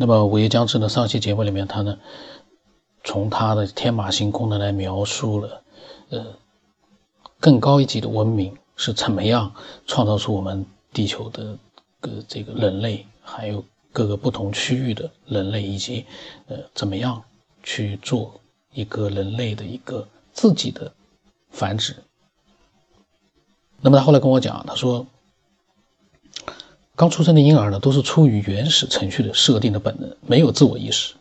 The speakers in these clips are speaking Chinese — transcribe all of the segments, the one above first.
那么午夜将至的上期节目里面，他呢从他的天马行空的来描述了，呃，更高一级的文明是怎么样创造出我们地球的个这个人类，还有各个不同区域的人类，以及呃怎么样去做一个人类的一个自己的繁殖。那么他后来跟我讲，他说。刚出生的婴儿呢，都是出于原始程序的设定的本能，没有自我意识。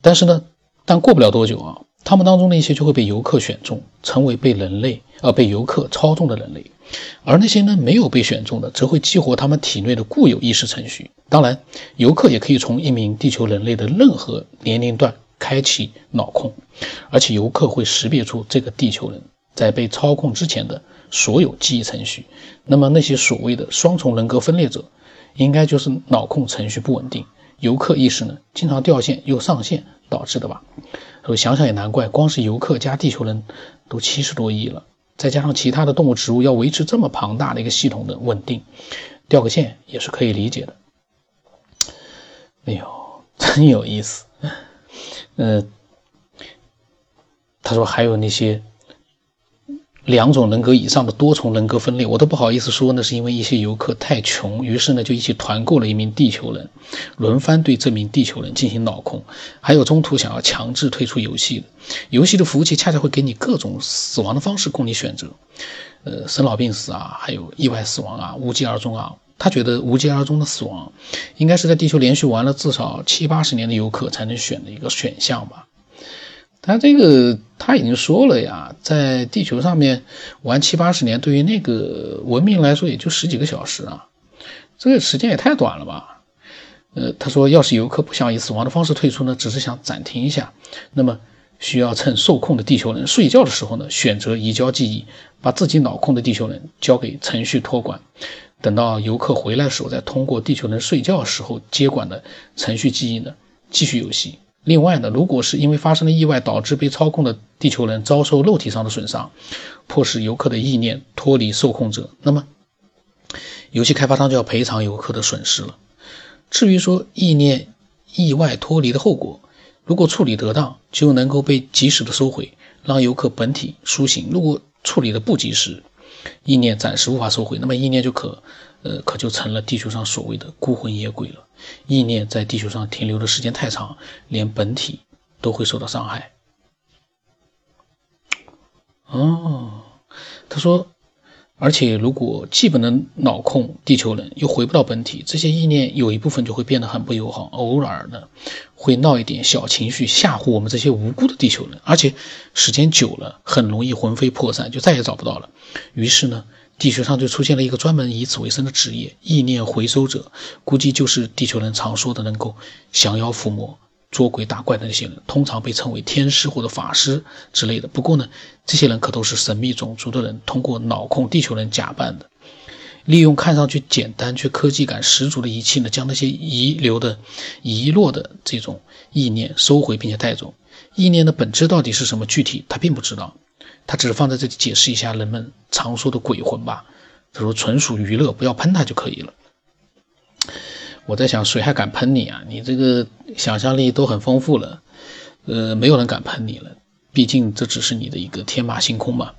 但是呢，但过不了多久啊，他们当中的一些就会被游客选中，成为被人类呃被游客操纵的人类。而那些呢没有被选中的，则会激活他们体内的固有意识程序。当然，游客也可以从一名地球人类的任何年龄段开启脑控，而且游客会识别出这个地球人在被操控之前的。所有记忆程序，那么那些所谓的双重人格分裂者，应该就是脑控程序不稳定，游客意识呢经常掉线又上线导致的吧？所以想想也难怪，光是游客加地球人都七十多亿了，再加上其他的动物植物要维持这么庞大的一个系统的稳定，掉个线也是可以理解的。哎呦，真有意思。呃，他说还有那些。两种人格以上的多重人格分裂，我都不好意思说，那是因为一些游客太穷，于是呢就一起团购了一名地球人，轮番对这名地球人进行脑控。还有中途想要强制退出游戏的，游戏的服务器恰恰会给你各种死亡的方式供你选择，呃，生老病死啊，还有意外死亡啊，无疾而终啊。他觉得无疾而终的死亡，应该是在地球连续玩了至少七八十年的游客才能选的一个选项吧。他这个他已经说了呀，在地球上面玩七八十年，对于那个文明来说也就十几个小时啊，这个时间也太短了吧？呃，他说，要是游客不想以死亡的方式退出呢，只是想暂停一下，那么需要趁受控的地球人睡觉的时候呢，选择移交记忆，把自己脑控的地球人交给程序托管，等到游客回来的时候，再通过地球人睡觉时候接管的程序记忆呢，继续游戏。另外呢，如果是因为发生了意外导致被操控的地球人遭受肉体上的损伤，迫使游客的意念脱离受控者，那么游戏开发商就要赔偿游客的损失了。至于说意念意外脱离的后果，如果处理得当，就能够被及时的收回，让游客本体苏醒；如果处理的不及时，意念暂时无法收回，那么意念就可，呃，可就成了地球上所谓的孤魂野鬼了。意念在地球上停留的时间太长，连本体都会受到伤害。哦，他说，而且如果既不能脑控地球人，又回不到本体，这些意念有一部分就会变得很不友好，偶尔呢会闹一点小情绪，吓唬我们这些无辜的地球人，而且时间久了，很容易魂飞魄散，就再也找不到了。于是呢。地球上就出现了一个专门以此为生的职业——意念回收者，估计就是地球人常说的能够降妖伏魔、捉鬼打怪的那些人，通常被称为天师或者法师之类的。不过呢，这些人可都是神秘种族的人，通过脑控地球人假扮的，利用看上去简单却科技感十足的仪器呢，将那些遗留的、遗落的这种意念收回并且带走。意念的本质到底是什么？具体他并不知道。他只是放在这里解释一下人们常说的鬼魂吧，他说纯属娱乐，不要喷他就可以了。我在想，谁还敢喷你啊？你这个想象力都很丰富了，呃，没有人敢喷你了。毕竟这只是你的一个天马行空嘛，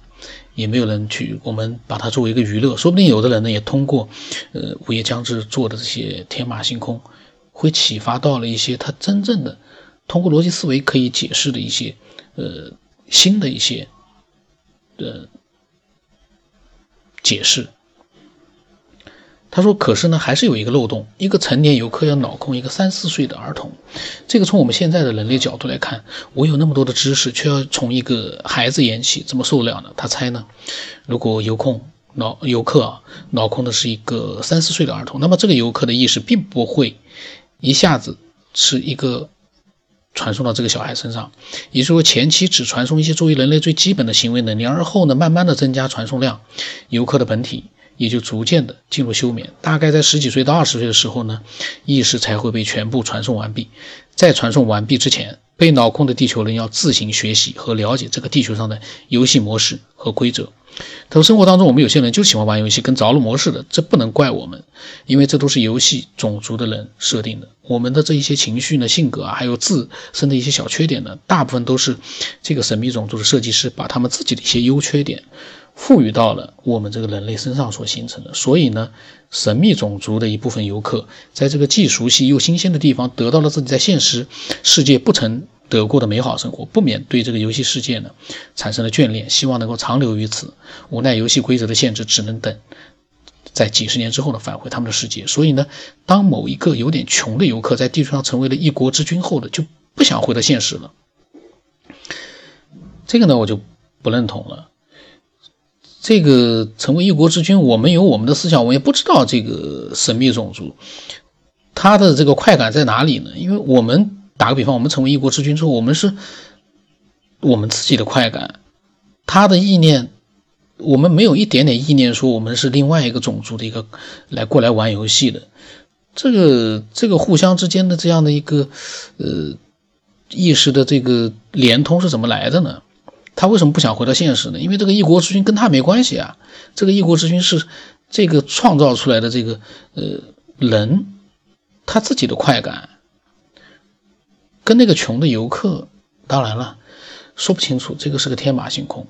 也没有人去，我们把它作为一个娱乐。说不定有的人呢，也通过呃午夜将至做的这些天马行空，会启发到了一些他真正的通过逻辑思维可以解释的一些呃新的一些。的解释，他说：“可是呢，还是有一个漏洞。一个成年游客要脑控一个三四岁的儿童，这个从我们现在的人类角度来看，我有那么多的知识，却要从一个孩子演起，怎么受得了呢？他猜呢，如果游控脑游客啊脑控的是一个三四岁的儿童，那么这个游客的意识并不会一下子是一个。”传送到这个小孩身上，也就是说，前期只传送一些作为人类最基本的行为能力，而后呢，慢慢的增加传送量，游客的本体也就逐渐的进入休眠。大概在十几岁到二十岁的时候呢，意识才会被全部传送完毕。在传送完毕之前，被脑控的地球人要自行学习和了解这个地球上的游戏模式和规则。他说：“生活当中，我们有些人就喜欢玩游戏，跟着了模似的。这不能怪我们，因为这都是游戏种族的人设定的。我们的这一些情绪呢、性格啊，还有自身的一些小缺点呢，大部分都是这个神秘种族的设计师把他们自己的一些优缺点赋予到了我们这个人类身上所形成的。所以呢，神秘种族的一部分游客在这个既熟悉又新鲜的地方，得到了自己在现实世界不曾。”得过的美好生活，不免对这个游戏世界呢产生了眷恋，希望能够长留于此。无奈游戏规则的限制，只能等在几十年之后呢返回他们的世界。所以呢，当某一个有点穷的游客在地球上成为了一国之君后呢，就不想回到现实了。这个呢，我就不认同了。这个成为一国之君，我们有我们的思想，我也不知道这个神秘种族他的这个快感在哪里呢？因为我们。打个比方，我们成为一国之君之后，我们是我们自己的快感，他的意念，我们没有一点点意念说我们是另外一个种族的一个来过来玩游戏的，这个这个互相之间的这样的一个呃意识的这个连通是怎么来的呢？他为什么不想回到现实呢？因为这个一国之君跟他没关系啊，这个一国之君是这个创造出来的这个呃人他自己的快感。跟那个穷的游客，当然了，说不清楚，这个是个天马行空。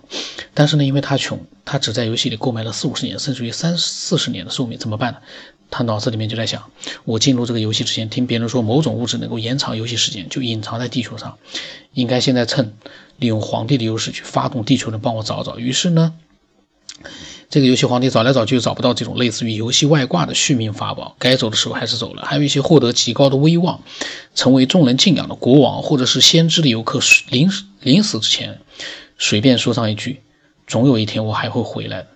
但是呢，因为他穷，他只在游戏里购买了四五十年，甚至于三四十年的寿命，怎么办呢？他脑子里面就在想：我进入这个游戏之前，听别人说某种物质能够延长游戏时间，就隐藏在地球上，应该现在趁利用皇帝的优势去发动地球人帮我找找。于是呢。这个游戏皇帝找来找去找不到这种类似于游戏外挂的续命法宝，该走的时候还是走了。还有一些获得极高的威望，成为众人敬仰的国王或者是先知的游客，临临死之前随便说上一句：“总有一天我还会回来的。”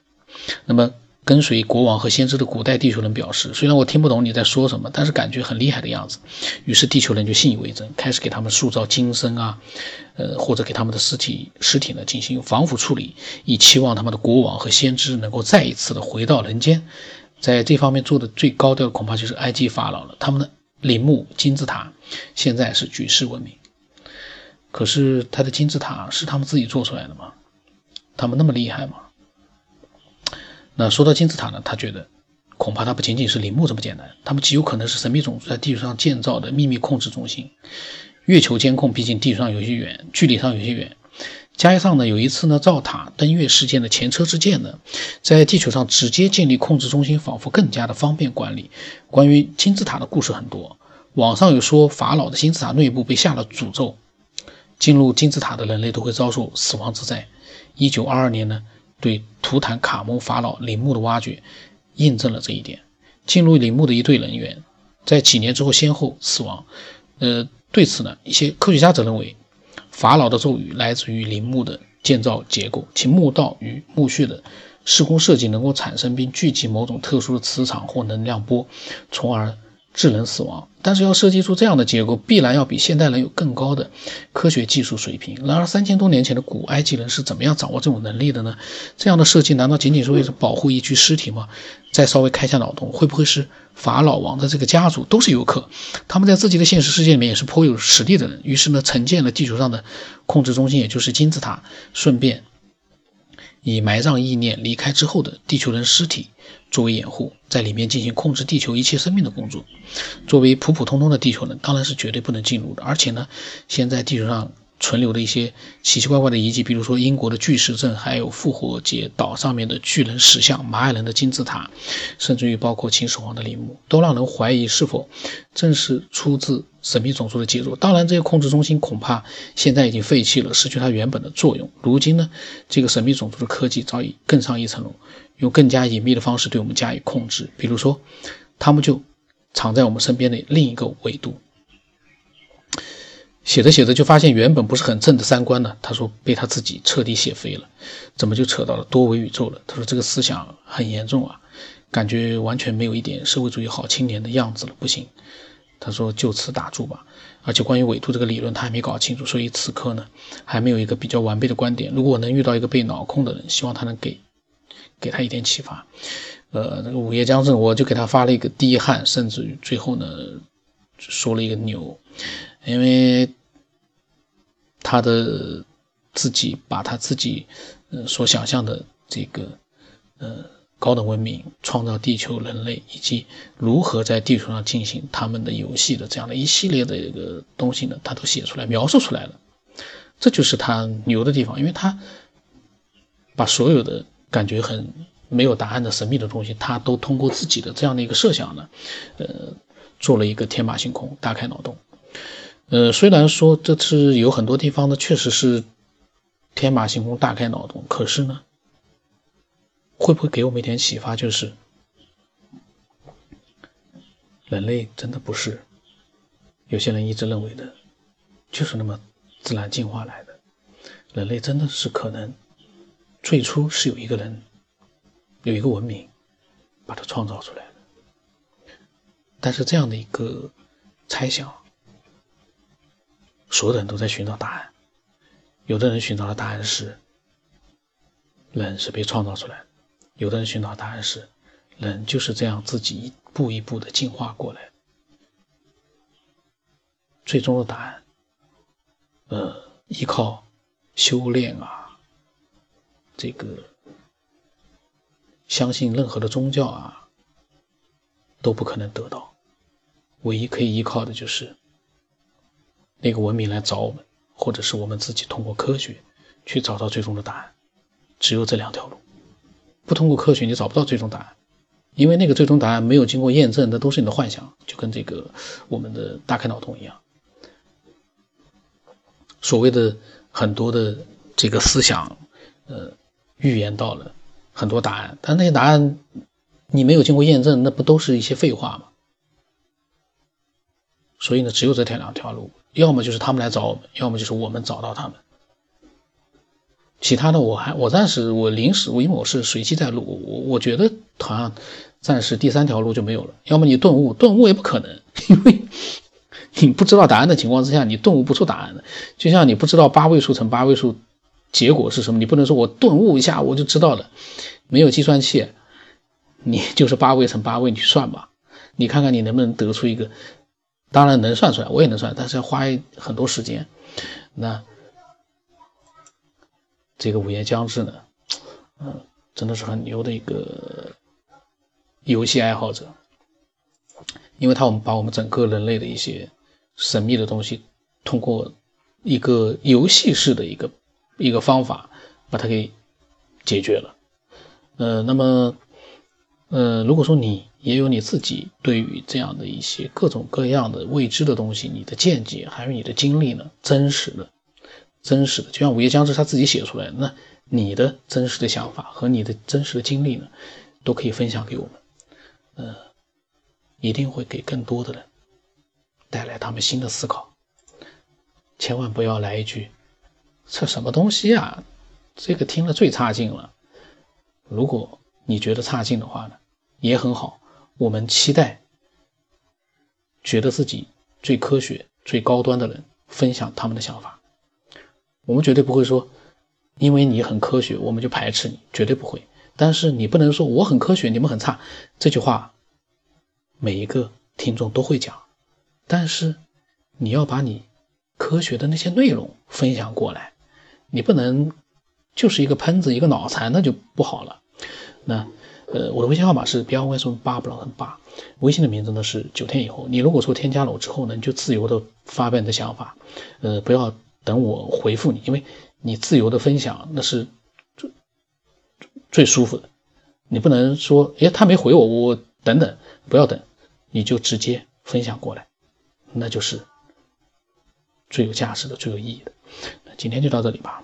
那么。跟随国王和先知的古代地球人表示，虽然我听不懂你在说什么，但是感觉很厉害的样子。于是地球人就信以为真，开始给他们塑造金身啊，呃，或者给他们的尸体尸体呢进行防腐处理，以期望他们的国王和先知能够再一次的回到人间。在这方面做的最高调的，恐怕就是埃及法老了。他们的陵墓金字塔现在是举世闻名，可是他的金字塔是他们自己做出来的吗？他们那么厉害吗？那说到金字塔呢，他觉得恐怕它不仅仅是陵墓这么简单，他们极有可能是神秘种族在地球上建造的秘密控制中心。月球监控毕竟地球上有些远，距离上有些远，加上呢有一次呢造塔登月事件的前车之鉴呢，在地球上直接建立控制中心，仿佛更加的方便管理。关于金字塔的故事很多，网上有说法老的金字塔内部被下了诅咒，进入金字塔的人类都会遭受死亡之灾。一九二二年呢。对图坦卡蒙法老陵墓的挖掘，印证了这一点。进入陵墓的一队人员，在几年之后先后死亡。呃，对此呢，一些科学家则认为，法老的咒语来自于陵墓的建造结构，其墓道与墓穴的施工设计能够产生并聚集某种特殊的磁场或能量波，从而。致人死亡，但是要设计出这样的结构，必然要比现代人有更高的科学技术水平。然而，三千多年前的古埃及人是怎么样掌握这种能力的呢？这样的设计难道仅仅是为了保护一具尸体吗？再稍微开下脑洞，会不会是法老王的这个家族都是游客？他们在自己的现实世界里面也是颇有实力的人，于是呢，承建了地球上的控制中心，也就是金字塔，顺便。以埋葬意念离开之后的地球人尸体作为掩护，在里面进行控制地球一切生命的工作。作为普普通通的地球人，当然是绝对不能进入的。而且呢，现在地球上。存留的一些奇奇怪怪的遗迹，比如说英国的巨石阵，还有复活节岛上面的巨人石像、玛雅人的金字塔，甚至于包括秦始皇的陵墓，都让人怀疑是否正是出自神秘种族的杰作。当然，这些控制中心恐怕现在已经废弃了，失去它原本的作用。如今呢，这个神秘种族的科技早已更上一层楼，用更加隐秘的方式对我们加以控制。比如说，他们就藏在我们身边的另一个维度。写着写着就发现原本不是很正的三观呢，他说被他自己彻底写飞了，怎么就扯到了多维宇宙了？他说这个思想很严重啊，感觉完全没有一点社会主义好青年的样子了，不行。他说就此打住吧。而且关于纬度这个理论他还没搞清楚，所以此刻呢还没有一个比较完备的观点。如果我能遇到一个被脑控的人，希望他能给给他一点启发。呃，那个午夜将至，我就给他发了一个低汗，甚至于最后呢说了一个牛，因为。他的自己把他自己呃所想象的这个呃高等文明创造地球人类以及如何在地球上进行他们的游戏的这样的一系列的一个东西呢，他都写出来描述出来了。这就是他牛的地方，因为他把所有的感觉很没有答案的神秘的东西，他都通过自己的这样的一个设想呢，呃，做了一个天马行空、大开脑洞。呃，虽然说这次有很多地方呢，确实是天马行空、大开脑洞，可是呢，会不会给我们一点启发？就是人类真的不是有些人一直认为的，就是那么。自然进化来的，人类真的是可能最初是有一个人，有一个文明把它创造出来的。但是这样的一个猜想，所有的人都在寻找答案。有的人寻找的答案是人是被创造出来的，有的人寻找答案是人就是这样自己一步一步的进化过来。最终的答案。呃，依靠修炼啊，这个相信任何的宗教啊，都不可能得到。唯一可以依靠的就是那个文明来找我们，或者是我们自己通过科学去找到最终的答案。只有这两条路，不通过科学你找不到最终答案，因为那个最终答案没有经过验证，那都是你的幻想，就跟这个我们的大开脑洞一样。所谓的很多的这个思想，呃，预言到了很多答案，但那些答案你没有经过验证，那不都是一些废话吗？所以呢，只有这条两条路，要么就是他们来找我们，要么就是我们找到他们。其他的，我还我暂时我临时我因为我是随机在录，我我觉得好像暂时第三条路就没有了。要么你顿悟，顿悟也不可能，因为。你不知道答案的情况之下，你顿悟不出答案的。就像你不知道八位数乘八位数结果是什么，你不能说我顿悟一下我就知道了。没有计算器，你就是八位乘八位，你去算吧。你看看你能不能得出一个，当然能算出来，我也能算，但是要花很多时间。那这个午夜将至呢，嗯，真的是很牛的一个游戏爱好者，因为他我们把我们整个人类的一些。神秘的东西，通过一个游戏式的一个一个方法，把它给解决了。呃，那么，呃，如果说你也有你自己对于这样的一些各种各样的未知的东西，你的见解还有你的经历呢，真实的、真实的，就像《午夜将至》他自己写出来，那你的真实的想法和你的真实的经历呢，都可以分享给我们，呃，一定会给更多的人。带来他们新的思考，千万不要来一句“这什么东西啊”，这个听了最差劲了。如果你觉得差劲的话呢，也很好。我们期待觉得自己最科学、最高端的人分享他们的想法。我们绝对不会说，因为你很科学，我们就排斥你，绝对不会。但是你不能说我很科学，你们很差。这句话，每一个听众都会讲。但是，你要把你科学的那些内容分享过来，你不能就是一个喷子，一个脑残，那就不好了。那，呃，我的微信号码是 b l y 八不老很八，微信的名字呢是九天以后。你如果说添加了我之后呢，你就自由的发表你的想法，呃，不要等我回复你，因为你自由的分享那是最最舒服的。你不能说，哎，他没回我，我等等，不要等，你就直接分享过来。那就是最有价值的、最有意义的。那今天就到这里吧。